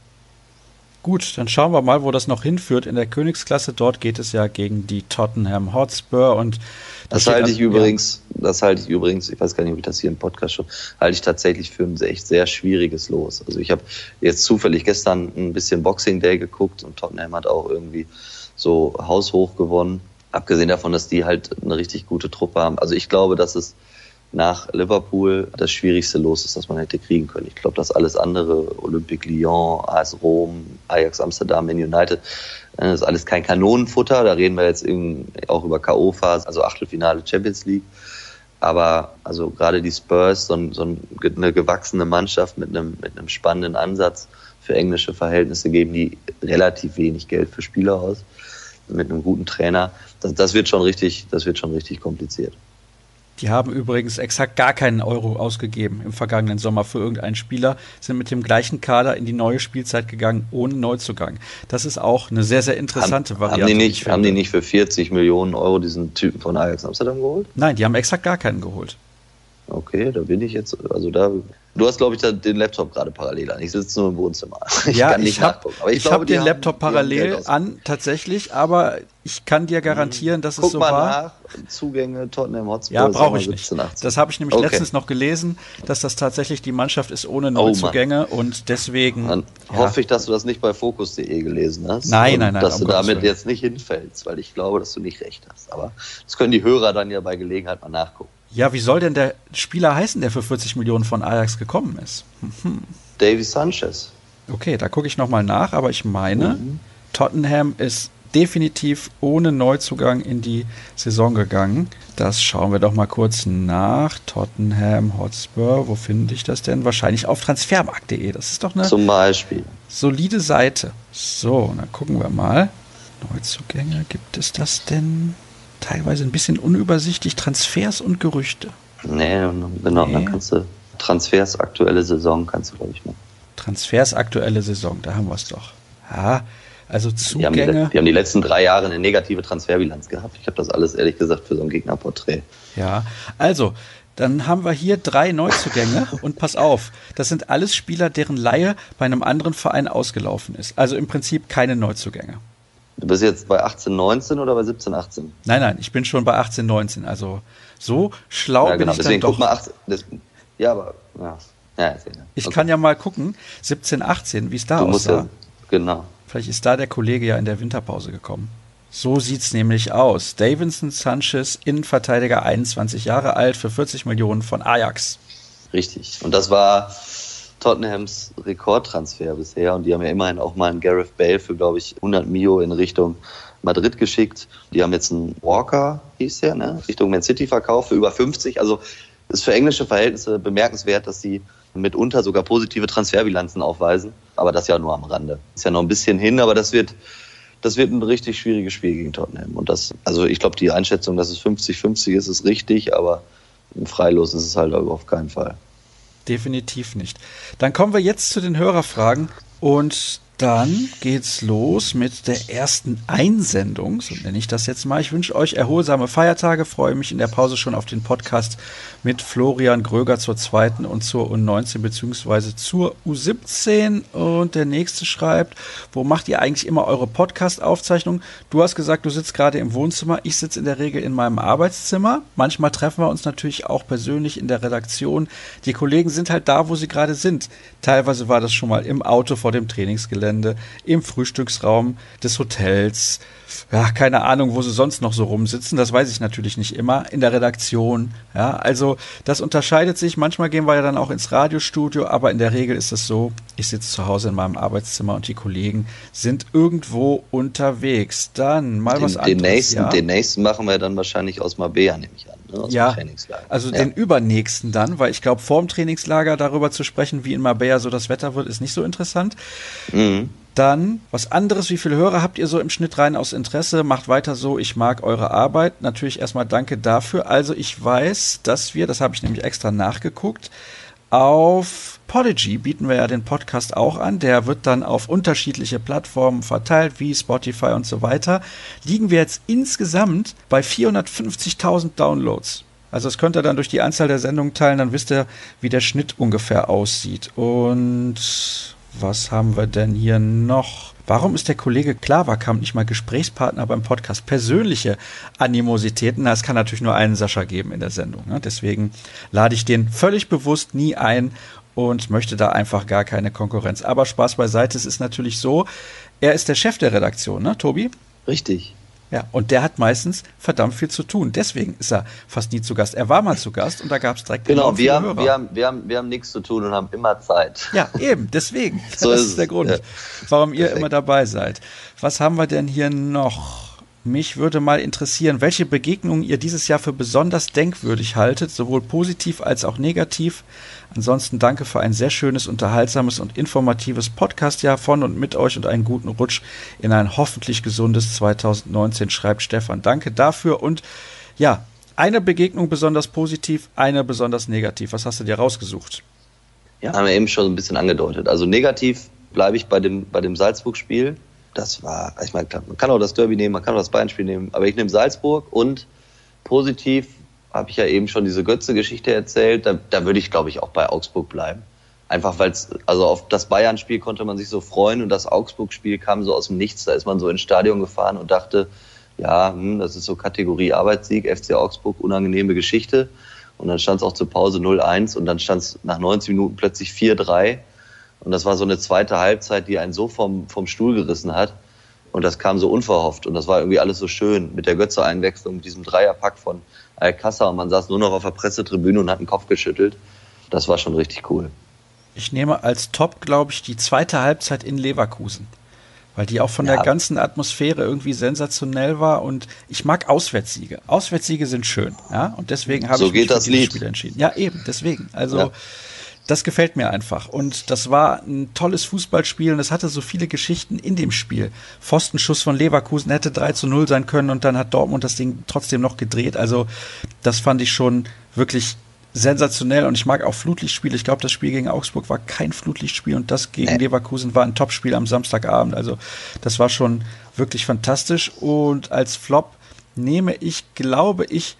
Gut, dann schauen wir mal, wo das noch hinführt. In der Königsklasse, dort geht es ja gegen die Tottenham Hotspur und das, das halte ich übrigens, das halte ich übrigens, ich weiß gar nicht, ob ich das hier im Podcast schon, halte ich tatsächlich für ein echt sehr schwieriges Los. Also ich habe jetzt zufällig gestern ein bisschen Boxing Day geguckt und Tottenham hat auch irgendwie so haushoch gewonnen. Abgesehen davon, dass die halt eine richtig gute Truppe haben. Also ich glaube, dass es nach Liverpool das schwierigste Los ist, das man hätte kriegen können. Ich glaube, dass alles andere, Olympique Lyon, AS Rom, Ajax Amsterdam, Man United, das äh, ist alles kein Kanonenfutter. Da reden wir jetzt auch über K.O.-Phase, also Achtelfinale Champions League. Aber also gerade die Spurs, so, so eine gewachsene Mannschaft mit einem, mit einem spannenden Ansatz für englische Verhältnisse, geben die relativ wenig Geld für Spieler aus. Mit einem guten Trainer. Das, das wird schon richtig, das wird schon richtig kompliziert. Die haben übrigens exakt gar keinen Euro ausgegeben im vergangenen Sommer für irgendeinen Spieler, sind mit dem gleichen Kader in die neue Spielzeit gegangen, ohne Neuzugang. Das ist auch eine sehr, sehr interessante haben, Variante. Haben die, nicht, haben die nicht für 40 Millionen Euro diesen Typen von Ajax Amsterdam geholt? Nein, die haben exakt gar keinen geholt. Okay, da bin ich jetzt, also da Du hast, glaube ich, den Laptop gerade parallel an. Ich sitze nur im Wohnzimmer. Ich ja, ich habe hab den Laptop parallel an, tatsächlich, aber ich kann dir garantieren, dass Guck es so mal war. Nach. Zugänge Tottenham Hotspur. Ja, brauche ich 17, nicht. 18. Das habe ich nämlich okay. letztens noch gelesen, dass das tatsächlich die Mannschaft ist ohne oh, Neuzugänge oh, und deswegen. Dann ja. hoffe ich, dass du das nicht bei Focus.de gelesen hast. Nein, nein, nein. Dass du damit jetzt nicht hinfällst, weil ich glaube, dass du nicht recht hast. Aber das können die Hörer dann ja bei Gelegenheit mal nachgucken. Ja, wie soll denn der Spieler heißen, der für 40 Millionen von Ajax gekommen ist? Hm. Davy Sanchez. Okay, da gucke ich nochmal nach, aber ich meine, mhm. Tottenham ist definitiv ohne Neuzugang in die Saison gegangen. Das schauen wir doch mal kurz nach. Tottenham Hotspur, wo finde ich das denn? Wahrscheinlich auf transfermarkt.de. Das ist doch eine Zum Beispiel. solide Seite. So, dann gucken wir mal. Neuzugänge, gibt es das denn? Teilweise ein bisschen unübersichtlich, Transfers und Gerüchte. Nee, genau, nee. dann kannst du Transfers aktuelle Saison kannst du, glaube ich, machen. Transfers aktuelle Saison, da haben wir es doch. Ja, also Zugänge. Wir haben, die, wir haben die letzten drei Jahre eine negative Transferbilanz gehabt. Ich habe das alles ehrlich gesagt für so ein Gegnerporträt. Ja, also dann haben wir hier drei Neuzugänge und pass auf, das sind alles Spieler, deren Laie bei einem anderen Verein ausgelaufen ist. Also im Prinzip keine Neuzugänge. Du bist jetzt bei 18, 19 oder bei 17, 18? Nein, nein, ich bin schon bei 18, 19. Also so schlau ja, genau. bin ich Deswegen dann doch. Guck mal 18, das, ja, aber ja. ja ich okay. kann ja mal gucken, 17, 18, wie es da du aussah. Ja, genau. Vielleicht ist da der Kollege ja in der Winterpause gekommen. So sieht's nämlich aus. Davinson Sanchez, Innenverteidiger, 21 Jahre alt, für 40 Millionen von Ajax. Richtig. Und das war Tottenhams Rekordtransfer bisher und die haben ja immerhin auch mal einen Gareth Bale für, glaube ich, 100 Mio in Richtung Madrid geschickt. Die haben jetzt einen Walker, hieß der, ne? Richtung Man City verkauft für über 50. Also ist für englische Verhältnisse bemerkenswert, dass sie mitunter sogar positive Transferbilanzen aufweisen. Aber das ja nur am Rande. Ist ja noch ein bisschen hin, aber das wird, das wird ein richtig schwieriges Spiel gegen Tottenham. Und das, also ich glaube, die Einschätzung, dass es 50-50 ist, ist richtig, aber im Freilos ist es halt auf keinen Fall. Definitiv nicht. Dann kommen wir jetzt zu den Hörerfragen und dann geht's los mit der ersten Einsendung, so nenne ich das jetzt mal. Ich wünsche euch erholsame Feiertage, freue mich in der Pause schon auf den Podcast mit Florian Gröger zur zweiten und zur U19 beziehungsweise zur U17. Und der nächste schreibt, wo macht ihr eigentlich immer eure Podcast-Aufzeichnung? Du hast gesagt, du sitzt gerade im Wohnzimmer. Ich sitze in der Regel in meinem Arbeitszimmer. Manchmal treffen wir uns natürlich auch persönlich in der Redaktion. Die Kollegen sind halt da, wo sie gerade sind. Teilweise war das schon mal im Auto vor dem Trainingsgelände Trainingsgelände, im Frühstücksraum des Hotels, ja, keine Ahnung, wo sie sonst noch so rumsitzen, das weiß ich natürlich nicht immer, in der Redaktion, ja, also das unterscheidet sich, manchmal gehen wir ja dann auch ins Radiostudio, aber in der Regel ist es so, ich sitze zu Hause in meinem Arbeitszimmer und die Kollegen sind irgendwo unterwegs. Dann mal den, was anderes. Den nächsten, ja? den nächsten machen wir dann wahrscheinlich aus Mabea, nehme ich an. Ne? Ja, also ja. den übernächsten dann, weil ich glaube, vor dem Trainingslager darüber zu sprechen, wie in Mabea so das Wetter wird, ist nicht so interessant. Mhm. Dann was anderes, wie viele Hörer habt ihr so im Schnitt rein aus Interesse? Macht weiter so, ich mag eure Arbeit. Natürlich erstmal danke dafür. Also ich weiß, dass wir, das habe ich nämlich extra nachgeguckt, auf Podigy bieten wir ja den Podcast auch an. Der wird dann auf unterschiedliche Plattformen verteilt, wie Spotify und so weiter. Liegen wir jetzt insgesamt bei 450.000 Downloads. Also das könnt ihr dann durch die Anzahl der Sendungen teilen, dann wisst ihr, wie der Schnitt ungefähr aussieht. Und was haben wir denn hier noch? Warum ist der Kollege Klaverkamp nicht mal Gesprächspartner beim Podcast? Persönliche Animositäten, es kann natürlich nur einen Sascha geben in der Sendung. Ne? Deswegen lade ich den völlig bewusst nie ein und möchte da einfach gar keine Konkurrenz. Aber Spaß beiseite, es ist natürlich so, er ist der Chef der Redaktion, ne, Tobi? Richtig. Ja, und der hat meistens verdammt viel zu tun. Deswegen ist er fast nie zu Gast. Er war mal zu Gast und da gab es direkt Genau, wir haben, wir, haben, wir, haben, wir haben nichts zu tun und haben immer Zeit. Ja, eben, deswegen. so das ist, der Grund, ja. warum ihr Perfekt. immer dabei seid. Was haben wir denn hier noch? Mich würde mal interessieren, welche Begegnungen ihr dieses Jahr für besonders denkwürdig haltet, sowohl positiv als auch negativ. Ansonsten danke für ein sehr schönes, unterhaltsames und informatives Podcast-Jahr von und mit euch und einen guten Rutsch in ein hoffentlich gesundes 2019, schreibt Stefan. Danke dafür und ja, eine Begegnung besonders positiv, eine besonders negativ. Was hast du dir rausgesucht? Ja, haben wir eben schon ein bisschen angedeutet. Also negativ bleibe ich bei dem, bei dem Salzburg-Spiel das war, ich meine, man kann auch das Derby nehmen, man kann auch das Bayern-Spiel nehmen, aber ich nehme Salzburg und positiv habe ich ja eben schon diese Götze-Geschichte erzählt, da, da würde ich, glaube ich, auch bei Augsburg bleiben. Einfach weil es, also auf das Bayern-Spiel konnte man sich so freuen und das Augsburg-Spiel kam so aus dem Nichts. Da ist man so ins Stadion gefahren und dachte, ja, hm, das ist so Kategorie Arbeitssieg, FC Augsburg, unangenehme Geschichte. Und dann stand es auch zur Pause 0-1 und dann stand es nach 90 Minuten plötzlich 4-3 und das war so eine zweite Halbzeit, die einen so vom, vom Stuhl gerissen hat. Und das kam so unverhofft. Und das war irgendwie alles so schön mit der Götze-Einwechslung, mit diesem Dreierpack von Alcassa. Und man saß nur noch auf der Pressetribüne und hat den Kopf geschüttelt. Das war schon richtig cool. Ich nehme als Top, glaube ich, die zweite Halbzeit in Leverkusen. Weil die auch von ja. der ganzen Atmosphäre irgendwie sensationell war. Und ich mag Auswärtssiege. Auswärtssiege sind schön. Ja, und deswegen habe so ich mich für dieses Spiel entschieden. Ja, eben, deswegen. Also. Ja das gefällt mir einfach. Und das war ein tolles Fußballspiel und es hatte so viele Geschichten in dem Spiel. Pfostenschuss von Leverkusen hätte 3 zu 0 sein können und dann hat Dortmund das Ding trotzdem noch gedreht. Also das fand ich schon wirklich sensationell und ich mag auch Flutlichtspiele. Ich glaube, das Spiel gegen Augsburg war kein Flutlichtspiel und das gegen Leverkusen war ein Topspiel am Samstagabend. Also das war schon wirklich fantastisch und als Flop nehme ich, glaube ich,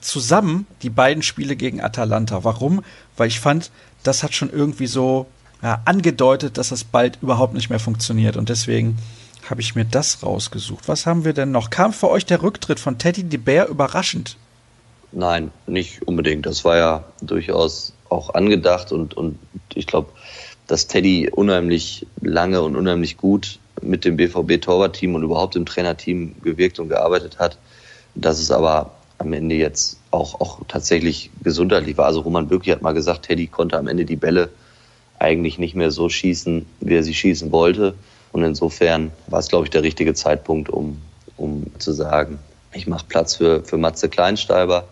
zusammen die beiden Spiele gegen Atalanta. Warum? Weil ich fand, das hat schon irgendwie so ja, angedeutet, dass das bald überhaupt nicht mehr funktioniert. Und deswegen habe ich mir das rausgesucht. Was haben wir denn noch? Kam für euch der Rücktritt von Teddy de Bear überraschend? Nein, nicht unbedingt. Das war ja durchaus auch angedacht und, und ich glaube, dass Teddy unheimlich lange und unheimlich gut mit dem BVB-Torwartteam und überhaupt im Trainerteam gewirkt und gearbeitet hat. Dass es aber am Ende jetzt auch, auch tatsächlich gesundheitlich war. Also Roman Bürki hat mal gesagt, Teddy konnte am Ende die Bälle eigentlich nicht mehr so schießen, wie er sie schießen wollte. Und insofern war es, glaube ich, der richtige Zeitpunkt, um, um zu sagen, ich mache Platz für, für Matze Kleinsteiber,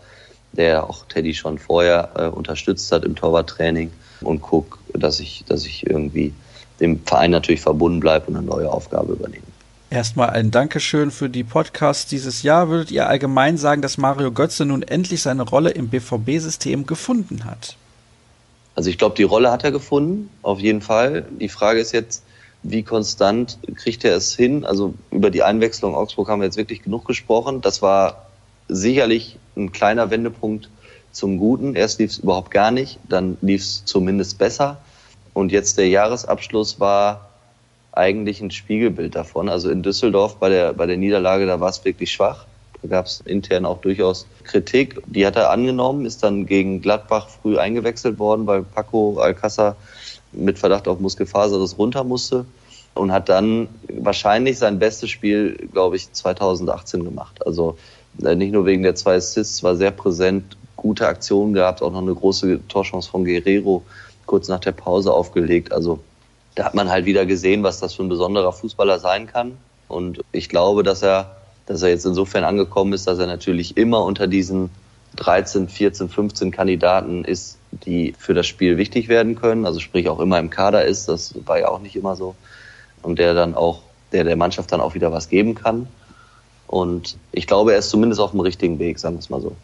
der auch Teddy schon vorher äh, unterstützt hat im Torwarttraining und guck, dass ich, dass ich irgendwie dem Verein natürlich verbunden bleibe und eine neue Aufgabe übernehme. Erstmal ein Dankeschön für die Podcasts dieses Jahr. Würdet ihr allgemein sagen, dass Mario Götze nun endlich seine Rolle im BVB-System gefunden hat? Also ich glaube, die Rolle hat er gefunden, auf jeden Fall. Die Frage ist jetzt, wie konstant kriegt er es hin? Also über die Einwechslung Augsburg haben wir jetzt wirklich genug gesprochen. Das war sicherlich ein kleiner Wendepunkt zum Guten. Erst lief es überhaupt gar nicht, dann lief es zumindest besser. Und jetzt der Jahresabschluss war eigentlich ein Spiegelbild davon. Also in Düsseldorf bei der, bei der Niederlage, da war es wirklich schwach. Da gab es intern auch durchaus Kritik. Die hat er angenommen, ist dann gegen Gladbach früh eingewechselt worden, weil Paco Alcázar mit Verdacht auf Muskelfaser das runter musste. und hat dann wahrscheinlich sein bestes Spiel, glaube ich, 2018 gemacht. Also äh, nicht nur wegen der zwei Assists, war sehr präsent, gute Aktionen gehabt, auch noch eine große Torchance von Guerrero kurz nach der Pause aufgelegt. Also da hat man halt wieder gesehen, was das für ein besonderer Fußballer sein kann. Und ich glaube, dass er, dass er jetzt insofern angekommen ist, dass er natürlich immer unter diesen 13, 14, 15 Kandidaten ist, die für das Spiel wichtig werden können. Also sprich auch immer im Kader ist. Das war ja auch nicht immer so. Und der dann auch, der der Mannschaft dann auch wieder was geben kann. Und ich glaube, er ist zumindest auf dem richtigen Weg, sagen wir es mal so.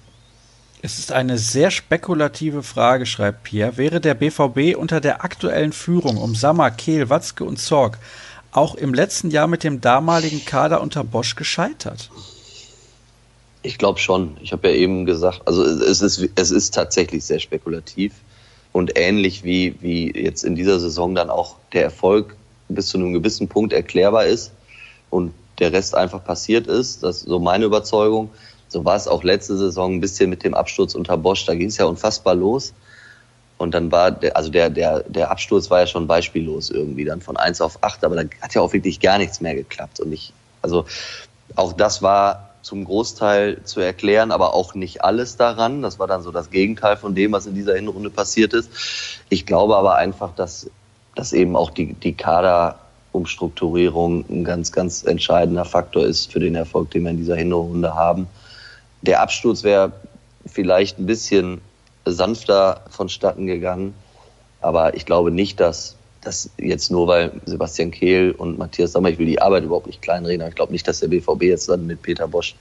Es ist eine sehr spekulative Frage, schreibt Pierre. Wäre der BVB unter der aktuellen Führung um Sammer, Kehl, Watzke und Zorg auch im letzten Jahr mit dem damaligen Kader unter Bosch gescheitert? Ich glaube schon. Ich habe ja eben gesagt, also es ist, es ist tatsächlich sehr spekulativ und ähnlich wie, wie jetzt in dieser Saison dann auch der Erfolg bis zu einem gewissen Punkt erklärbar ist und der Rest einfach passiert ist. Das ist so meine Überzeugung. So war es auch letzte Saison ein bisschen mit dem Absturz unter Bosch. Da ging es ja unfassbar los. Und dann war, der, also der, der, der Absturz war ja schon beispiellos irgendwie, dann von eins auf acht, aber da hat ja auch wirklich gar nichts mehr geklappt. Und ich, also auch das war zum Großteil zu erklären, aber auch nicht alles daran. Das war dann so das Gegenteil von dem, was in dieser Hinrunde passiert ist. Ich glaube aber einfach, dass, dass eben auch die, die Kaderumstrukturierung ein ganz, ganz entscheidender Faktor ist für den Erfolg, den wir in dieser Hinrunde haben. Der Absturz wäre vielleicht ein bisschen sanfter vonstatten gegangen, aber ich glaube nicht, dass das jetzt nur, weil Sebastian Kehl und Matthias Sammer, ich will die Arbeit überhaupt nicht kleinreden, aber ich glaube nicht, dass der BVB jetzt dann mit Peter Bosch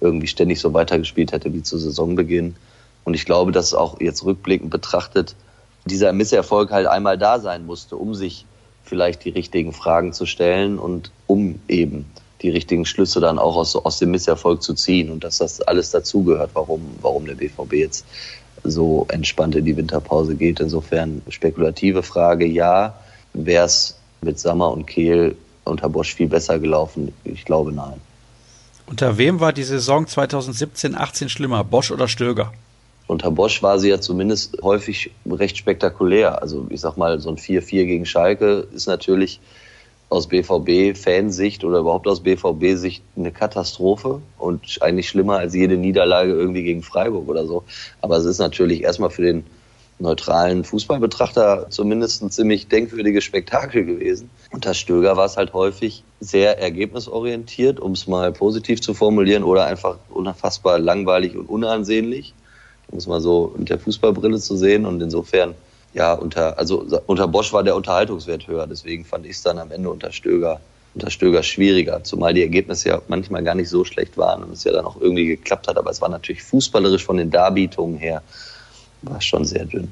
irgendwie ständig so weitergespielt hätte wie zu Saisonbeginn. Und ich glaube, dass auch jetzt rückblickend betrachtet dieser Misserfolg halt einmal da sein musste, um sich vielleicht die richtigen Fragen zu stellen und um eben die richtigen Schlüsse dann auch aus, aus dem Misserfolg zu ziehen und dass das alles dazugehört, warum, warum der BVB jetzt so entspannt in die Winterpause geht. Insofern spekulative Frage, ja. Wäre es mit Sammer und Kehl unter Bosch viel besser gelaufen? Ich glaube nein. Unter wem war die Saison 2017-18 schlimmer, Bosch oder Stöger? Unter Bosch war sie ja zumindest häufig recht spektakulär. Also ich sag mal, so ein 4-4 gegen Schalke ist natürlich aus BVB-Fansicht oder überhaupt aus BVB-Sicht eine Katastrophe und eigentlich schlimmer als jede Niederlage irgendwie gegen Freiburg oder so. Aber es ist natürlich erstmal für den neutralen Fußballbetrachter zumindest ein ziemlich denkwürdiges Spektakel gewesen. Unter Stöger war es halt häufig sehr ergebnisorientiert, um es mal positiv zu formulieren, oder einfach unfassbar langweilig und unansehnlich, um es mal so mit der Fußballbrille zu sehen. Und insofern ja, unter, also unter Bosch war der Unterhaltungswert höher, deswegen fand ich es dann am Ende unter Stöger, unter Stöger schwieriger, zumal die Ergebnisse ja manchmal gar nicht so schlecht waren und es ja dann auch irgendwie geklappt hat, aber es war natürlich fußballerisch von den Darbietungen her, war schon sehr dünn.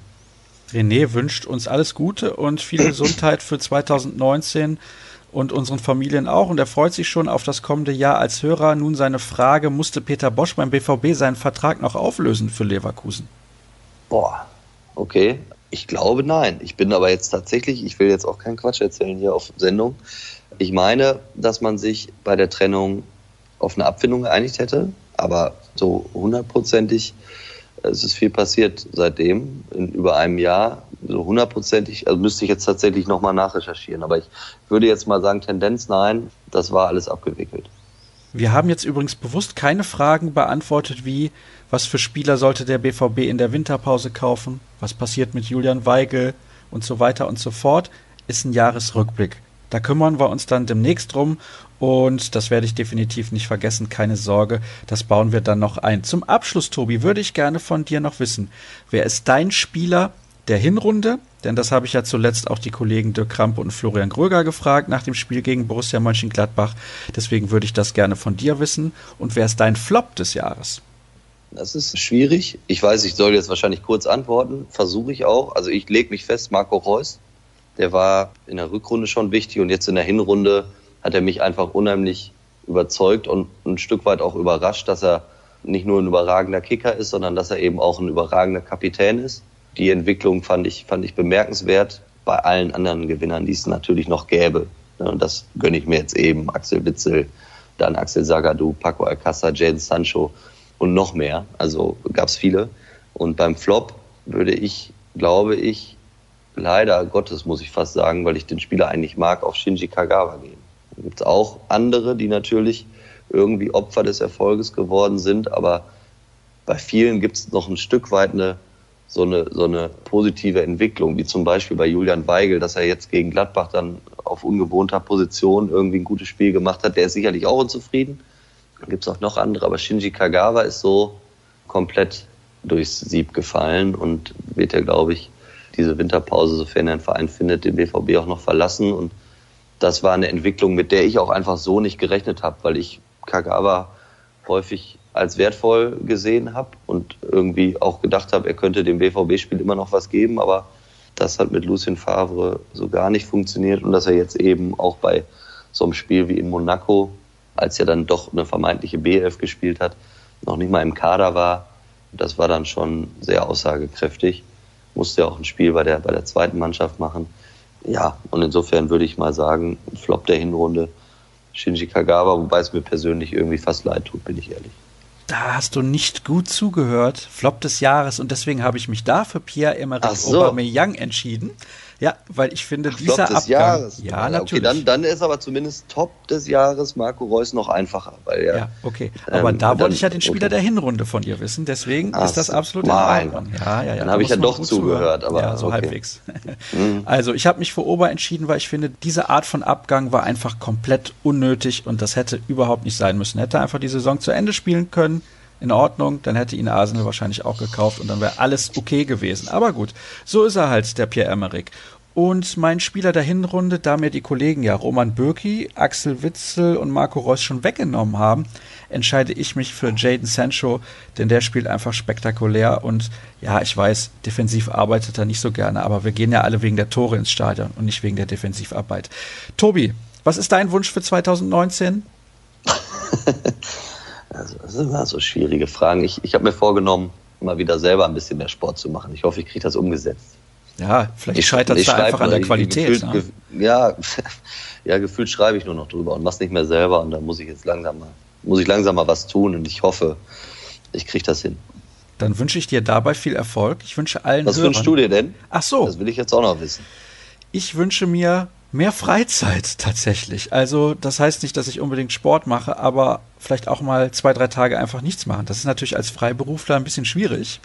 René wünscht uns alles Gute und viel Gesundheit für 2019 und unseren Familien auch. Und er freut sich schon auf das kommende Jahr als Hörer. Nun seine Frage, musste Peter Bosch beim BVB seinen Vertrag noch auflösen für Leverkusen? Boah, okay. Ich glaube nein. Ich bin aber jetzt tatsächlich, ich will jetzt auch keinen Quatsch erzählen hier auf Sendung. Ich meine, dass man sich bei der Trennung auf eine Abfindung geeinigt hätte, aber so hundertprozentig, es ist viel passiert seitdem, in über einem Jahr, so hundertprozentig, also müsste ich jetzt tatsächlich nochmal nachrecherchieren, aber ich würde jetzt mal sagen, Tendenz nein, das war alles abgewickelt. Wir haben jetzt übrigens bewusst keine Fragen beantwortet, wie was für Spieler sollte der BVB in der Winterpause kaufen, was passiert mit Julian Weigel und so weiter und so fort, ist ein Jahresrückblick. Da kümmern wir uns dann demnächst drum und das werde ich definitiv nicht vergessen, keine Sorge, das bauen wir dann noch ein. Zum Abschluss, Tobi, würde ich gerne von dir noch wissen, wer ist dein Spieler der Hinrunde? Denn das habe ich ja zuletzt auch die Kollegen Dirk Krampe und Florian Gröger gefragt nach dem Spiel gegen Borussia Mönchengladbach. Deswegen würde ich das gerne von dir wissen. Und wer ist dein Flop des Jahres? Das ist schwierig. Ich weiß, ich soll jetzt wahrscheinlich kurz antworten. Versuche ich auch. Also ich lege mich fest, Marco Reus. Der war in der Rückrunde schon wichtig und jetzt in der Hinrunde hat er mich einfach unheimlich überzeugt und ein Stück weit auch überrascht, dass er nicht nur ein überragender Kicker ist, sondern dass er eben auch ein überragender Kapitän ist. Die Entwicklung fand ich, fand ich bemerkenswert bei allen anderen Gewinnern, die es natürlich noch gäbe. Und das gönne ich mir jetzt eben. Axel Witzel, dann Axel Sagadou, Paco Alcázar, Jadon Sancho und noch mehr. Also gab es viele. Und beim Flop würde ich, glaube ich, leider Gottes, muss ich fast sagen, weil ich den Spieler eigentlich mag, auf Shinji Kagawa gehen. Da gibt es auch andere, die natürlich irgendwie Opfer des Erfolges geworden sind, aber bei vielen gibt es noch ein Stück weit eine so eine, so eine positive Entwicklung, wie zum Beispiel bei Julian Weigel, dass er jetzt gegen Gladbach dann auf ungewohnter Position irgendwie ein gutes Spiel gemacht hat. Der ist sicherlich auch unzufrieden. Gibt es auch noch andere, aber Shinji Kagawa ist so komplett durchs Sieb gefallen und wird ja, glaube ich, diese Winterpause, sofern er einen Verein findet, den BVB auch noch verlassen. Und das war eine Entwicklung, mit der ich auch einfach so nicht gerechnet habe, weil ich Kagawa häufig als wertvoll gesehen habe und irgendwie auch gedacht habe, er könnte dem BVB-Spiel immer noch was geben, aber das hat mit Lucien Favre so gar nicht funktioniert und dass er jetzt eben auch bei so einem Spiel wie in Monaco, als er dann doch eine vermeintliche B11 gespielt hat, noch nicht mal im Kader war, das war dann schon sehr aussagekräftig. Musste ja auch ein Spiel bei der, bei der zweiten Mannschaft machen. Ja, und insofern würde ich mal sagen, Flop der Hinrunde Shinji Kagawa, wobei es mir persönlich irgendwie fast leid tut, bin ich ehrlich da hast du nicht gut zugehört. Flop des Jahres und deswegen habe ich mich da für Pierre-Emerick so. Aubameyang entschieden. Ja, weil ich finde, Ach, dieser Flop des Abgang, Jahres. Ja, okay, natürlich. Dann, dann ist aber zumindest Top des Jahres Marco Reus noch einfacher. Weil ja, ja okay. Aber ähm, da wollte ich ja den Spieler okay. der Hinrunde von dir wissen. Deswegen Ach, ist das absolut in Ordnung. Ja, ja, ja. Dann habe ich ja doch zugehört. Aber ja, so okay. halbwegs. Mhm. Also ich habe mich für Ober entschieden, weil ich finde, diese Art von Abgang war einfach komplett unnötig und das hätte überhaupt nicht sein müssen. Hätte einfach die Saison zu Ende spielen können in Ordnung, dann hätte ihn Arsenal wahrscheinlich auch gekauft und dann wäre alles okay gewesen. Aber gut, so ist er halt, der Pierre-Emerick. Und mein Spieler der Hinrunde, da mir die Kollegen ja Roman Bürki, Axel Witzel und Marco Reus schon weggenommen haben, entscheide ich mich für Jaden Sancho, denn der spielt einfach spektakulär und ja, ich weiß, defensiv arbeitet er nicht so gerne, aber wir gehen ja alle wegen der Tore ins Stadion und nicht wegen der Defensivarbeit. Tobi, was ist dein Wunsch für 2019? Also, das sind immer so schwierige Fragen. Ich, ich habe mir vorgenommen, mal wieder selber ein bisschen mehr Sport zu machen. Ich hoffe, ich kriege das umgesetzt. Ja, vielleicht scheitert es einfach an der Qualität. Gefühlt, ne? ja, ja, gefühlt schreibe ich nur noch drüber und mach's nicht mehr selber. Und da muss ich jetzt langsam mal, muss ich langsam mal was tun. Und ich hoffe, ich kriege das hin. Dann wünsche ich dir dabei viel Erfolg. Ich wünsche allen. Was Hörern, wünschst du dir denn? Ach so. Das will ich jetzt auch noch wissen. Ich wünsche mir mehr Freizeit tatsächlich. Also das heißt nicht, dass ich unbedingt Sport mache, aber vielleicht auch mal zwei, drei Tage einfach nichts machen. Das ist natürlich als Freiberufler ein bisschen schwierig.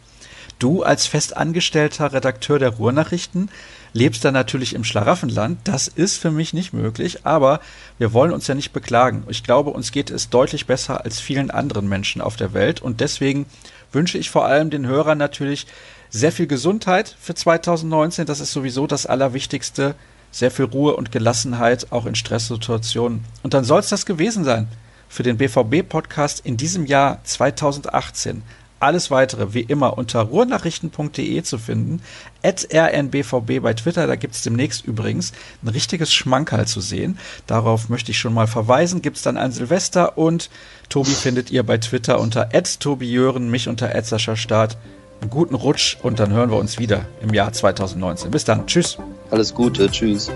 Du als festangestellter Redakteur der Ruhrnachrichten lebst da natürlich im Schlaraffenland. Das ist für mich nicht möglich, aber wir wollen uns ja nicht beklagen. Ich glaube, uns geht es deutlich besser als vielen anderen Menschen auf der Welt und deswegen wünsche ich vor allem den Hörern natürlich sehr viel Gesundheit für 2019. Das ist sowieso das Allerwichtigste sehr viel Ruhe und Gelassenheit, auch in Stresssituationen. Und dann soll es das gewesen sein für den BVB-Podcast in diesem Jahr 2018. Alles weitere wie immer unter ruhrnachrichten.de zu finden. At rnbvb bei Twitter, da gibt es demnächst übrigens ein richtiges Schmankerl zu sehen. Darauf möchte ich schon mal verweisen. Gibt es dann ein Silvester und Tobi findet ihr bei Twitter unter Tobi Jören, mich unter Start einen guten Rutsch und dann hören wir uns wieder im Jahr 2019. Bis dann. Tschüss. Alles Gute. Tschüss.